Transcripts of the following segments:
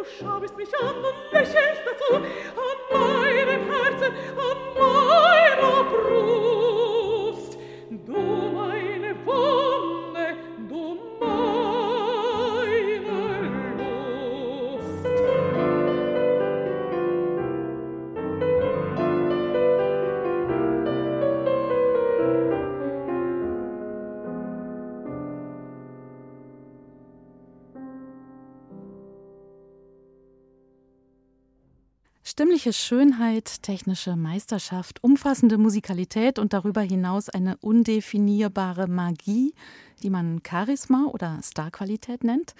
Du schaust mich an und lächelst Stimmliche Schönheit, technische Meisterschaft, umfassende Musikalität und darüber hinaus eine undefinierbare Magie, die man Charisma oder Starqualität nennt,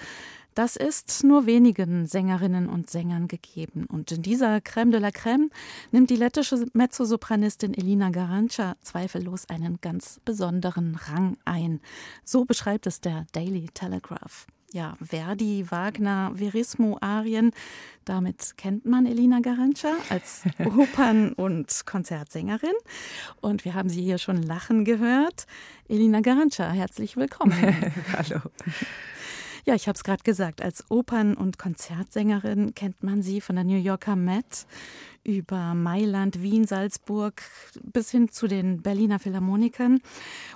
das ist nur wenigen Sängerinnen und Sängern gegeben. Und in dieser Crème de la Crème nimmt die lettische Mezzosopranistin Elina Garanca zweifellos einen ganz besonderen Rang ein. So beschreibt es der Daily Telegraph ja, Verdi, Wagner, Verismo-Arien. Damit kennt man Elina Garanca als Opern- und Konzertsängerin. Und wir haben sie hier schon lachen gehört. Elina Garanca, herzlich willkommen. Hallo. Ja, ich habe es gerade gesagt, als Opern- und Konzertsängerin kennt man sie von der New Yorker Met über Mailand, Wien, Salzburg bis hin zu den Berliner Philharmonikern.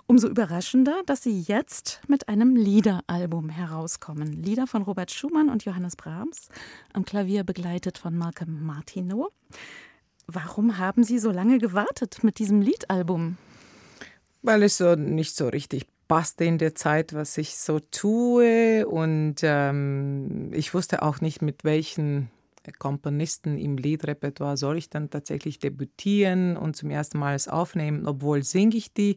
Umso überraschender, dass sie jetzt mit einem Liederalbum herauskommen. Lieder von Robert Schumann und Johannes Brahms, am Klavier begleitet von Malcolm Martineau. Warum haben Sie so lange gewartet mit diesem Liedalbum? Weil es so nicht so richtig passte in der Zeit, was ich so tue. Und ähm, ich wusste auch nicht, mit welchen Komponisten im Liedrepertoire soll ich dann tatsächlich debütieren und zum ersten Mal es aufnehmen, obwohl singe ich die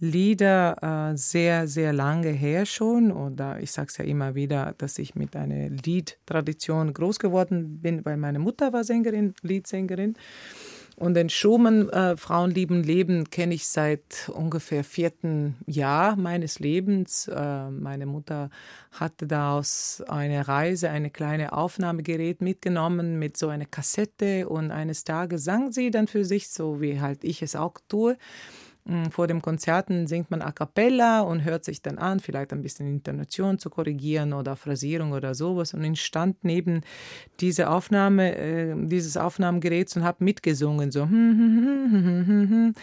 Lieder äh, sehr, sehr lange her schon. Oder ich sage es ja immer wieder, dass ich mit einer Liedtradition groß geworden bin, weil meine Mutter war Sängerin, Liedsängerin. Und den Schumann äh, Frauen lieben Leben kenne ich seit ungefähr vierten Jahr meines Lebens. Äh, meine Mutter hatte da aus einer Reise eine kleine Aufnahmegerät mitgenommen mit so einer Kassette und eines Tages sang sie dann für sich, so wie halt ich es auch tue. Vor dem Konzerten singt man a cappella und hört sich dann an, vielleicht ein bisschen Intonation zu korrigieren oder Phrasierung oder sowas. Und ich stand neben diese Aufnahme, äh, dieses Aufnahmegeräts und habe mitgesungen, so. Und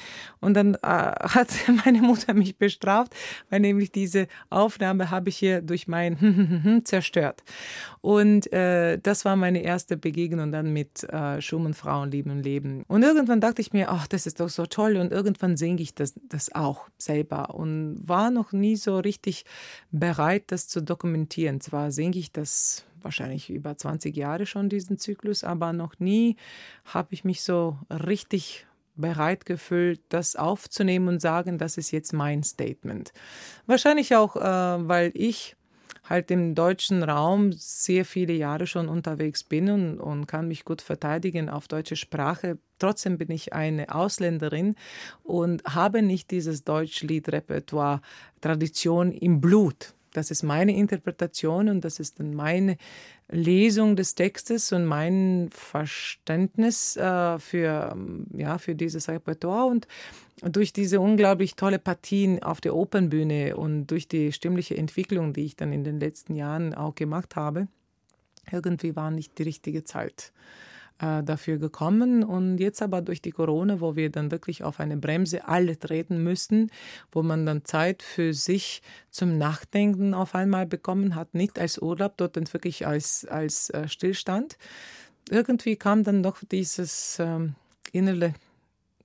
dann äh, hat meine Mutter mich bestraft, weil nämlich diese Aufnahme habe ich hier durch mein zerstört. Und äh, das war meine erste Begegnung dann mit äh, Schumann, Frauen, Lieben und Leben. Und irgendwann dachte ich mir, ach, das ist doch so toll. Und irgendwann singe ich das, das auch selber und war noch nie so richtig bereit, das zu dokumentieren. Zwar singe ich das wahrscheinlich über 20 Jahre schon, diesen Zyklus, aber noch nie habe ich mich so richtig bereit gefühlt, das aufzunehmen und sagen, das ist jetzt mein Statement. Wahrscheinlich auch, äh, weil ich halt im deutschen Raum sehr viele Jahre schon unterwegs bin und, und kann mich gut verteidigen auf deutsche Sprache. Trotzdem bin ich eine Ausländerin und habe nicht dieses Deutschliedrepertoire Tradition im Blut. Das ist meine Interpretation und das ist dann meine Lesung des Textes und mein Verständnis äh, für, ja, für dieses Repertoire. Und durch diese unglaublich tolle Partien auf der Opernbühne und durch die stimmliche Entwicklung, die ich dann in den letzten Jahren auch gemacht habe, irgendwie war nicht die richtige Zeit äh, dafür gekommen. Und jetzt aber durch die Corona, wo wir dann wirklich auf eine Bremse alle treten müssen, wo man dann Zeit für sich zum Nachdenken auf einmal bekommen hat, nicht als Urlaub, dort dann wirklich als, als äh, Stillstand. Irgendwie kam dann doch dieses ähm, innere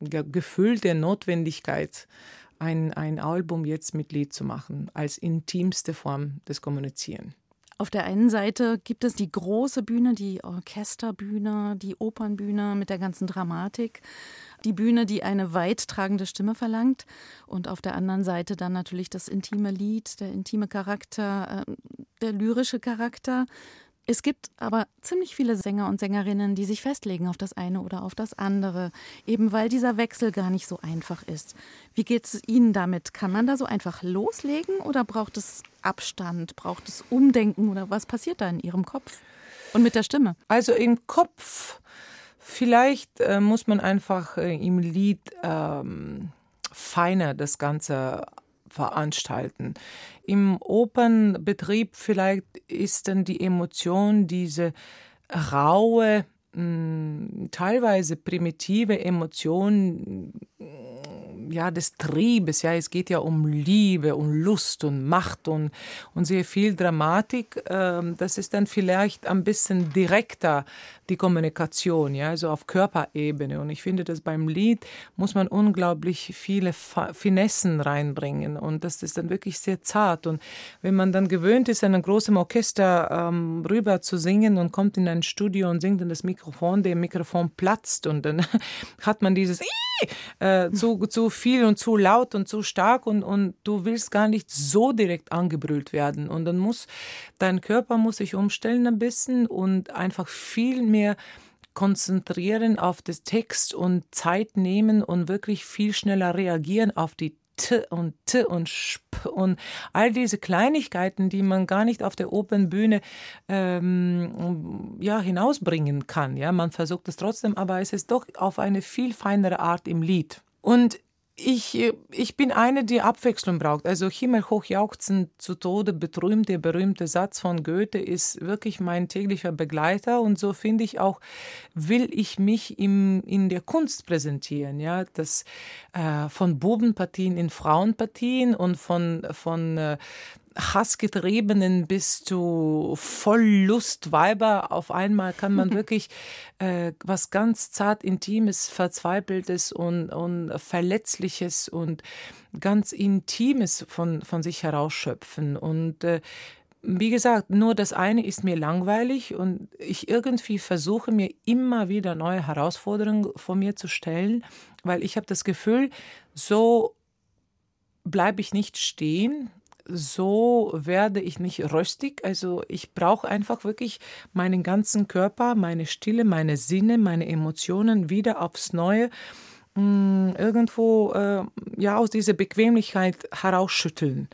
Gefühl der Notwendigkeit, ein, ein Album jetzt mit Lied zu machen, als intimste Form des Kommunizieren. Auf der einen Seite gibt es die große Bühne, die Orchesterbühne, die Opernbühne mit der ganzen Dramatik, die Bühne, die eine weit tragende Stimme verlangt und auf der anderen Seite dann natürlich das intime Lied, der intime Charakter, äh, der lyrische Charakter. Es gibt aber ziemlich viele Sänger und Sängerinnen, die sich festlegen auf das eine oder auf das andere, eben weil dieser Wechsel gar nicht so einfach ist. Wie geht es Ihnen damit? Kann man da so einfach loslegen oder braucht es Abstand, braucht es Umdenken oder was passiert da in Ihrem Kopf und mit der Stimme? Also im Kopf, vielleicht äh, muss man einfach äh, im Lied ähm, feiner das Ganze veranstalten. Im Opernbetrieb vielleicht ist dann die Emotion, diese raue, hm, teilweise primitive Emotion ja, des Triebes. Ja, es geht ja um Liebe und Lust und Macht und, und sehr viel Dramatik. Ähm, das ist dann vielleicht ein bisschen direkter die Kommunikation, ja, also auf Körperebene. Und ich finde, dass beim Lied muss man unglaublich viele Finessen reinbringen und das ist dann wirklich sehr zart. Und wenn man dann gewöhnt ist, in einem großen Orchester ähm, rüber zu singen und kommt in ein Studio und singt in das Mikrofon, der Mikrofon platzt und dann hat man dieses äh, zu, zu viel und zu laut und zu stark und, und du willst gar nicht so direkt angebrüllt werden. Und dann muss dein Körper muss sich umstellen ein bisschen und einfach viel mehr konzentrieren auf das Text und Zeit nehmen und wirklich viel schneller reagieren auf die T und T und Sp und all diese Kleinigkeiten, die man gar nicht auf der Opernbühne ähm, ja, hinausbringen kann. Ja, man versucht es trotzdem, aber es ist doch auf eine viel feinere Art im Lied. Und ich, ich bin eine, die Abwechslung braucht. Also Himmelhoch jauchzen zu Tode betrümt, der berühmte Satz von Goethe ist wirklich mein täglicher Begleiter und so finde ich auch, will ich mich im, in der Kunst präsentieren, ja, das äh, von Bubenpartien in Frauenpartien und von, von äh, Hassgetriebenen bis zu voll Lustweiber. Auf einmal kann man wirklich äh, was ganz zart Intimes, Verzweifelstes und, und Verletzliches und ganz Intimes von, von sich herausschöpfen. Und äh, wie gesagt, nur das eine ist mir langweilig und ich irgendwie versuche mir immer wieder neue Herausforderungen vor mir zu stellen, weil ich habe das Gefühl, so bleibe ich nicht stehen, so werde ich nicht röstig. Also ich brauche einfach wirklich meinen ganzen Körper, meine Stille, meine Sinne, meine Emotionen wieder aufs Neue mh, mm, irgendwo äh, ja aus dieser Bequemlichkeit herausschütteln.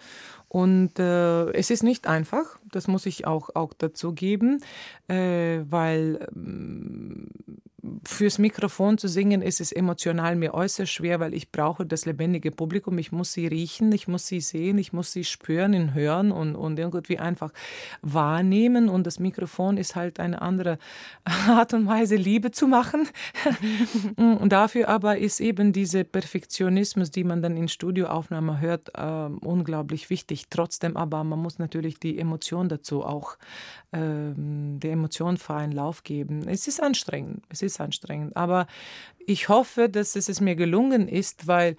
Und äh, es ist nicht einfach, das muss ich auch, auch dazu geben, äh, weil äh, fürs Mikrofon zu singen ist es emotional mir äußerst schwer, weil ich brauche das lebendige Publikum. Ich muss sie riechen, ich muss sie sehen, ich muss sie spüren und hören und, und irgendwie einfach wahrnehmen. Und das Mikrofon ist halt eine andere Art und Weise, Liebe zu machen. und dafür aber ist eben dieser Perfektionismus, die man dann in Studioaufnahmen hört, äh, unglaublich wichtig. Trotzdem aber, man muss natürlich die Emotion dazu auch, äh, der Emotion freien Lauf geben. Es ist anstrengend. Es ist anstrengend. Aber ich hoffe, dass es mir gelungen ist, weil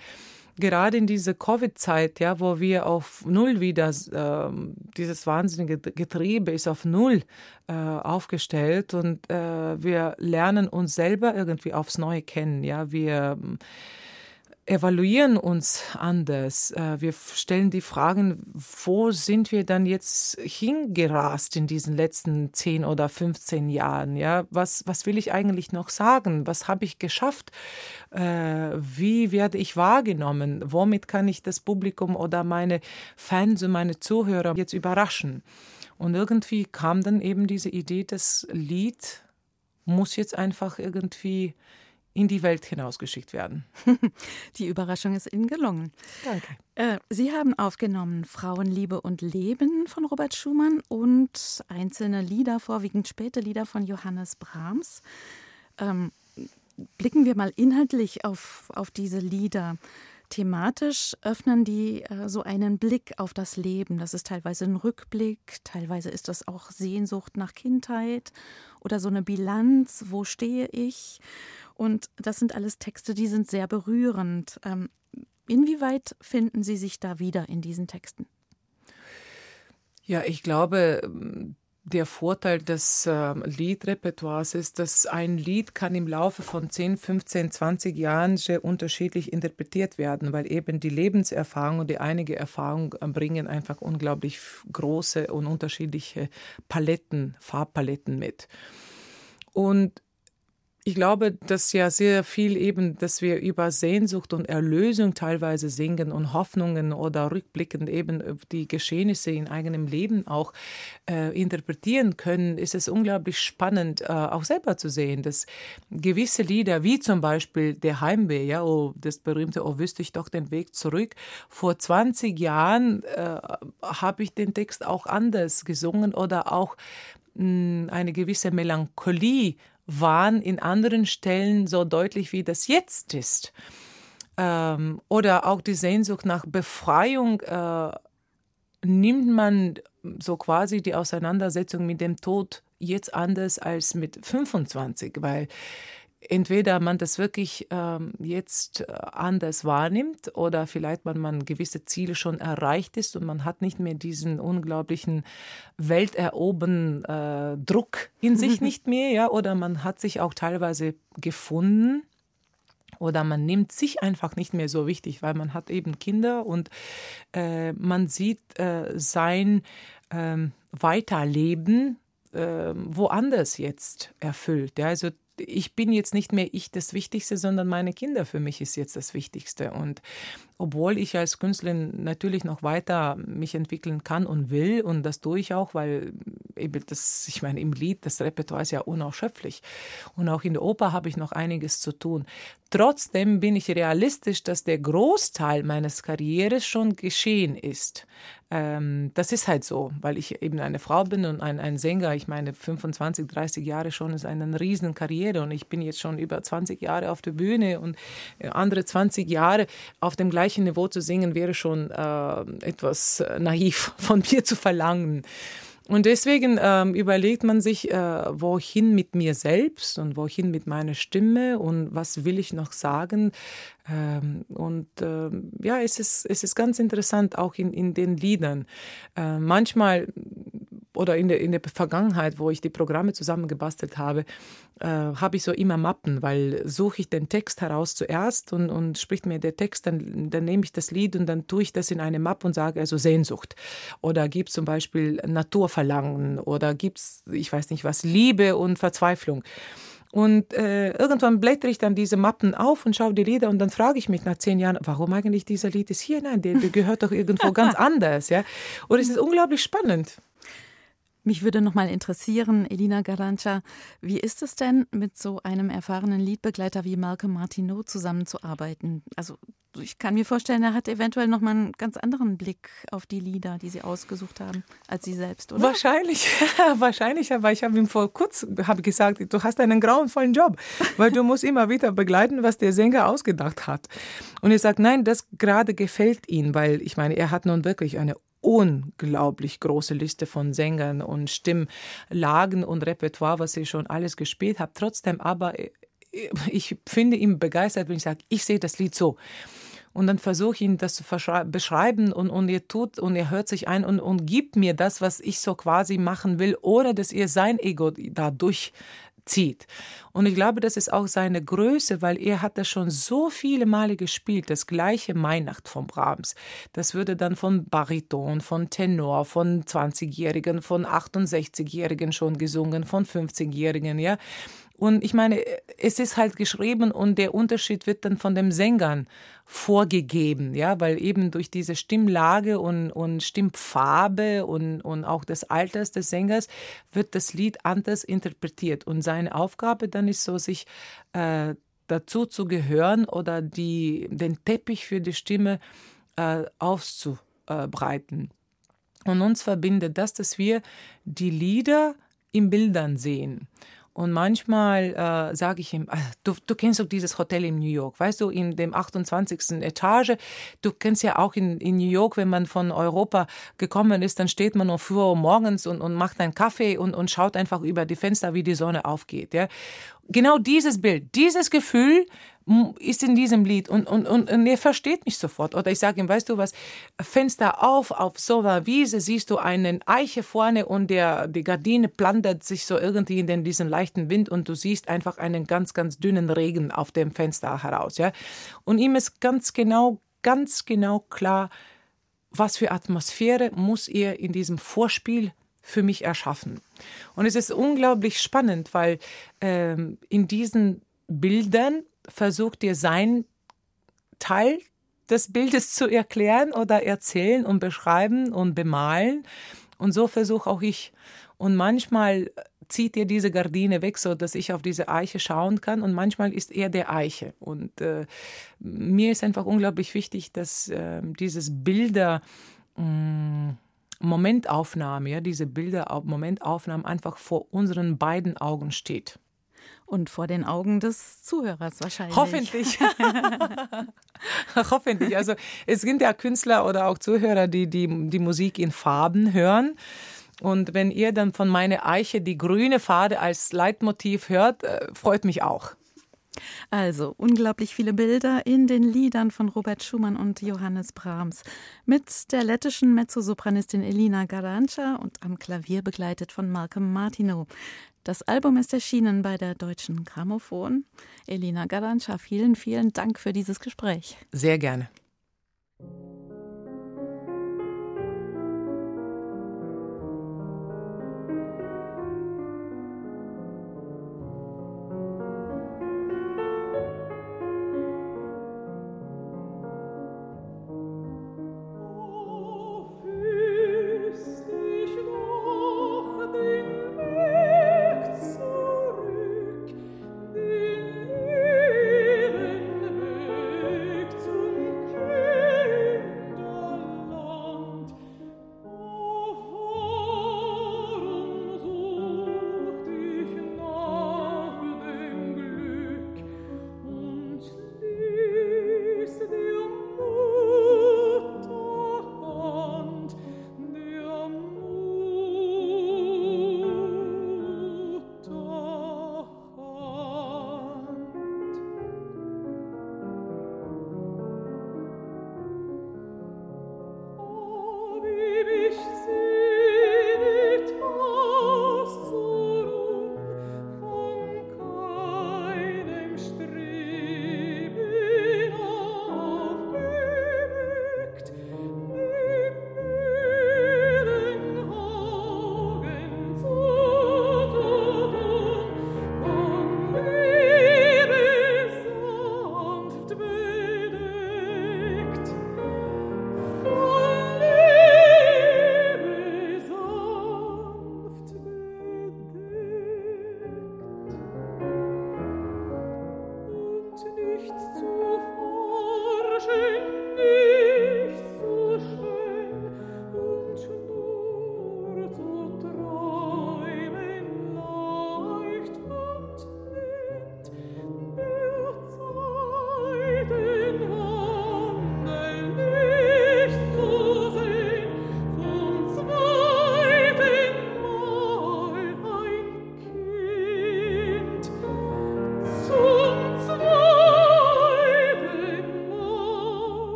gerade in dieser Covid-Zeit, ja, wo wir auf Null wieder, äh, dieses wahnsinnige Getriebe ist auf Null äh, aufgestellt und äh, wir lernen uns selber irgendwie aufs Neue kennen, ja, wir evaluieren uns anders. Äh, wir stellen die Fragen, wo sind wir dann jetzt hingerast in diesen letzten 10 oder 15 Jahren? Ja, was, was will ich eigentlich noch sagen? Was habe ich geschafft? Äh, wie werde ich wahrgenommen? Womit kann ich das Publikum oder meine Fans und meine Zuhörer jetzt überraschen? Und irgendwie kam dann eben diese Idee, das Lied muss jetzt einfach irgendwie in die Welt hinausgeschickt werden. Die Überraschung ist Ihnen gelungen. Danke. Äh, Sie haben aufgenommen Frauenliebe und Leben von Robert Schumann und einzelne Lieder, vorwiegend späte Lieder von Johannes Brahms. Ähm, blicken wir mal inhaltlich auf, auf diese Lieder. Thematisch öffnen die äh, so einen Blick auf das Leben. Das ist teilweise ein Rückblick, teilweise ist das auch Sehnsucht nach Kindheit oder so eine Bilanz, wo stehe ich? Und das sind alles Texte, die sind sehr berührend. Ähm, inwieweit finden Sie sich da wieder in diesen Texten? Ja, ich glaube, der Vorteil des äh, Liedrepertoires ist, dass ein Lied kann im Laufe von 10, 15, 20 Jahren sehr unterschiedlich interpretiert werden, weil eben die Lebenserfahrung und die einige Erfahrung äh, bringen einfach unglaublich große und unterschiedliche Paletten, Farbpaletten mit. Und ich glaube, dass ja sehr viel eben, dass wir über Sehnsucht und Erlösung teilweise singen und Hoffnungen oder rückblickend eben die Geschehnisse in eigenem Leben auch äh, interpretieren können, ist es unglaublich spannend, äh, auch selber zu sehen, dass gewisse Lieder, wie zum Beispiel Der Heimweh, ja, oh, das berühmte Oh, wüsste ich doch den Weg zurück, vor 20 Jahren äh, habe ich den Text auch anders gesungen oder auch mh, hm, eine gewisse Melancholie waren in anderen Stellen so deutlich, wie das jetzt ist. Ähm, oder auch die Sehnsucht nach Befreiung äh, nimmt man so quasi die Auseinandersetzung mit dem Tod jetzt anders als mit 25, weil entweder man das wirklich ähm, jetzt äh, anders wahrnimmt oder vielleicht man, man gewisse Ziele schon erreicht ist und man hat nicht mehr diesen unglaublichen welteroberen äh, Druck in sich nicht mehr, ja, oder man hat sich auch teilweise gefunden oder man nimmt sich einfach nicht mehr so wichtig, weil man hat eben Kinder und äh, man sieht äh, sein ähm, Weiterleben äh, woanders jetzt erfüllt. Ja, also ich bin jetzt nicht mehr ich das Wichtigste, sondern meine Kinder für mich ist jetzt das Wichtigste. Und obwohl ich als Künstlerin natürlich noch weiter mich entwickeln kann und will, und das tue ich auch, weil eben das, ich meine, im Lied, das Repertoire ist ja unausschöpflich. Und auch in der Oper habe ich noch einiges zu tun. Trotzdem bin ich realistisch, dass der Großteil meines Karrieres schon geschehen ist. Ähm, das ist halt so, weil ich eben eine Frau bin und ein, ein Sänger. Ich meine, 25, 30 Jahre schon ist eine riesen Karriere und ich bin jetzt schon über 20 Jahre auf der Bühne und äh, andere 20 Jahre auf dem gleichen Niveau zu singen, wäre schon äh, etwas naiv von mir zu verlangen. Und deswegen ähm, überlegt man sich, äh, wohin mit mir selbst und wohin mit meiner Stimme und was will ich noch sagen. Ähm, und äh, ja, es ist, es ist ganz interessant auch in, in den Liedern. Äh, manchmal oder in der, in der Vergangenheit, wo ich die Programme zusammengebastelt habe, äh, habe ich so immer Mappen, weil suche ich den Text heraus zuerst und, und spricht mir der Text, dann, dann nehme ich das Lied und dann tue ich das in eine Mappe und sage also Sehnsucht. Oder gibt es zum Beispiel Naturverlangen oder gibt es, ich weiß nicht was, Liebe und Verzweiflung. Und äh, irgendwann blättere ich dann diese Mappen auf und schaue die Lieder und dann frage ich mich nach zehn Jahren, warum eigentlich dieser Lied ist hier? Nein, der, der gehört doch irgendwo ganz anders. Ja? Und es ist unglaublich spannend. Mich würde noch mal interessieren, Elina Garancha, wie ist es denn, mit so einem erfahrenen Liedbegleiter wie Malcolm Martineau zusammenzuarbeiten? Also ich kann mir vorstellen, er hat eventuell noch mal einen ganz anderen Blick auf die Lieder, die Sie ausgesucht haben, als Sie selbst, oder? Wahrscheinlich, wahrscheinlich, aber ich habe ihm vor kurz habe gesagt, du hast einen grauenvollen Job, weil du musst immer wieder begleiten, was der Sänger ausgedacht hat. Und er sagt, nein, das gerade gefällt ihm, weil ich meine, er hat nun wirklich eine unglaublich große Liste von Sängern und Stimmlagen und Repertoire, was ich schon alles gespielt habe. Trotzdem aber, äh, ich finde ihn begeistert, wenn ich sage, ich sehe das Lied so. Und dann versuche ich ihn das zu beschreiben und, und er tut und er hört sich ein und, und gibt mir das, was ich so quasi machen will, ohne dass er sein Ego dadurch zieht. Und ich glaube, das ist auch seine Größe, weil er hat das schon so viele Male gespielt, das gleiche Weihnacht von Brahms. Das würde dann von Bariton, von Tenor, von 20-Jährigen, von 68-Jährigen schon gesungen, von 50-Jährigen, ja. Und ich meine, es ist halt geschrieben und der Unterschied wird dann von den Sängern vorgegeben, ja, weil eben durch diese Stimmlage und, und Stimmfarbe und, und auch des Alters des Sängers wird das Lied anders interpretiert. Und seine Aufgabe dann ist so, sich äh, dazu zu gehören oder die, den Teppich für die Stimme äh, auszubreiten. Und uns verbindet das, dass wir die Lieder in Bildern sehen. Und manchmal äh, sage ich ihm, ah, du, du kennst doch dieses Hotel in New York, weißt du, in dem 28. Etage. Du kennst ja auch in, in New York, wenn man von Europa gekommen ist, dann steht man noch früh morgens und, und macht einen Kaffee und, und schaut einfach über die Fenster, wie die Sonne aufgeht. Ja? genau dieses Bild, dieses Gefühl ist in diesem Lied und, und, und, und er versteht mich sofort. Oder ich sage ihm, weißt du was, Fenster auf, auf so einer Wiese siehst du einen Eiche vorne und der, die Gardine plantet sich so irgendwie in diesen leichten Wind und du siehst einfach einen ganz, ganz dünnen Regen auf dem Fenster heraus. Ja? Und ihm ist ganz genau, ganz genau klar, was für Atmosphäre muss er in diesem Vorspiel für mich erschaffen. Und es ist unglaublich spannend, weil ähm, in diesen Bildern versucht dir sein Teil des Bildes zu erklären oder erzählen und beschreiben und bemalen. Und so versuche auch ich. Und manchmal zieht er diese Gardine weg, so dass ich auf diese Eiche schauen kann. Und manchmal ist er der Eiche. Und äh, mir ist einfach unglaublich wichtig, dass äh, dieses Bilder mm, Momentaufnahme, ja, diese Bilder, Momentaufnahmen einfach vor unseren beiden Augen steht. Und vor den Augen des Zuhörers wahrscheinlich. Hoffentlich. Hoffentlich. Also es sind ja Künstler oder auch Zuhörer, die, die die Musik in Farben hören. Und wenn ihr dann von meiner Eiche die grüne Fade als Leitmotiv hört, äh, freut mich auch. Also unglaublich viele Bilder in den Liedern von Robert Schumann und Johannes Brahms mit der lettischen Mezzosopranistin Elina Garanca und am Klavier begleitet von Malcolm Martineau. Das Album ist erschienen bei der Deutschen Grammophon. Elina Garanca, vielen, vielen Dank für dieses Gespräch. Sehr gerne.